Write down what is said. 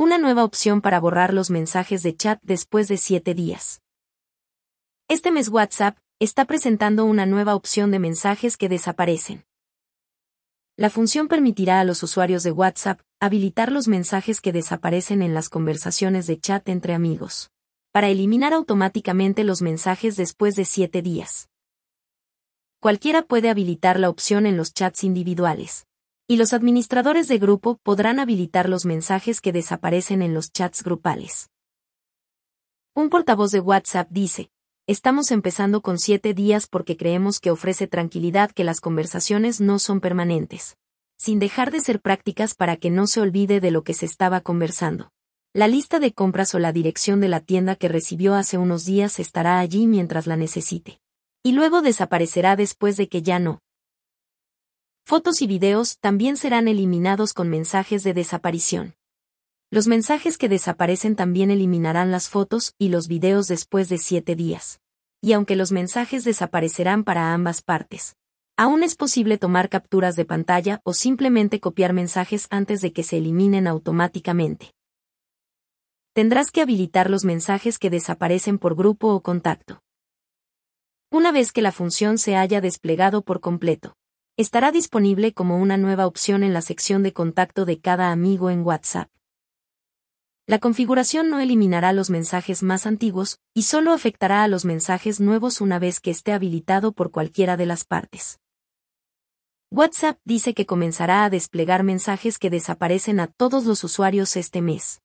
Una nueva opción para borrar los mensajes de chat después de 7 días. Este mes WhatsApp está presentando una nueva opción de mensajes que desaparecen. La función permitirá a los usuarios de WhatsApp habilitar los mensajes que desaparecen en las conversaciones de chat entre amigos, para eliminar automáticamente los mensajes después de 7 días. Cualquiera puede habilitar la opción en los chats individuales. Y los administradores de grupo podrán habilitar los mensajes que desaparecen en los chats grupales. Un portavoz de WhatsApp dice, Estamos empezando con siete días porque creemos que ofrece tranquilidad que las conversaciones no son permanentes. Sin dejar de ser prácticas para que no se olvide de lo que se estaba conversando. La lista de compras o la dirección de la tienda que recibió hace unos días estará allí mientras la necesite. Y luego desaparecerá después de que ya no. Fotos y videos también serán eliminados con mensajes de desaparición. Los mensajes que desaparecen también eliminarán las fotos y los videos después de siete días. Y aunque los mensajes desaparecerán para ambas partes, aún es posible tomar capturas de pantalla o simplemente copiar mensajes antes de que se eliminen automáticamente. Tendrás que habilitar los mensajes que desaparecen por grupo o contacto. Una vez que la función se haya desplegado por completo, estará disponible como una nueva opción en la sección de contacto de cada amigo en WhatsApp. La configuración no eliminará los mensajes más antiguos, y solo afectará a los mensajes nuevos una vez que esté habilitado por cualquiera de las partes. WhatsApp dice que comenzará a desplegar mensajes que desaparecen a todos los usuarios este mes.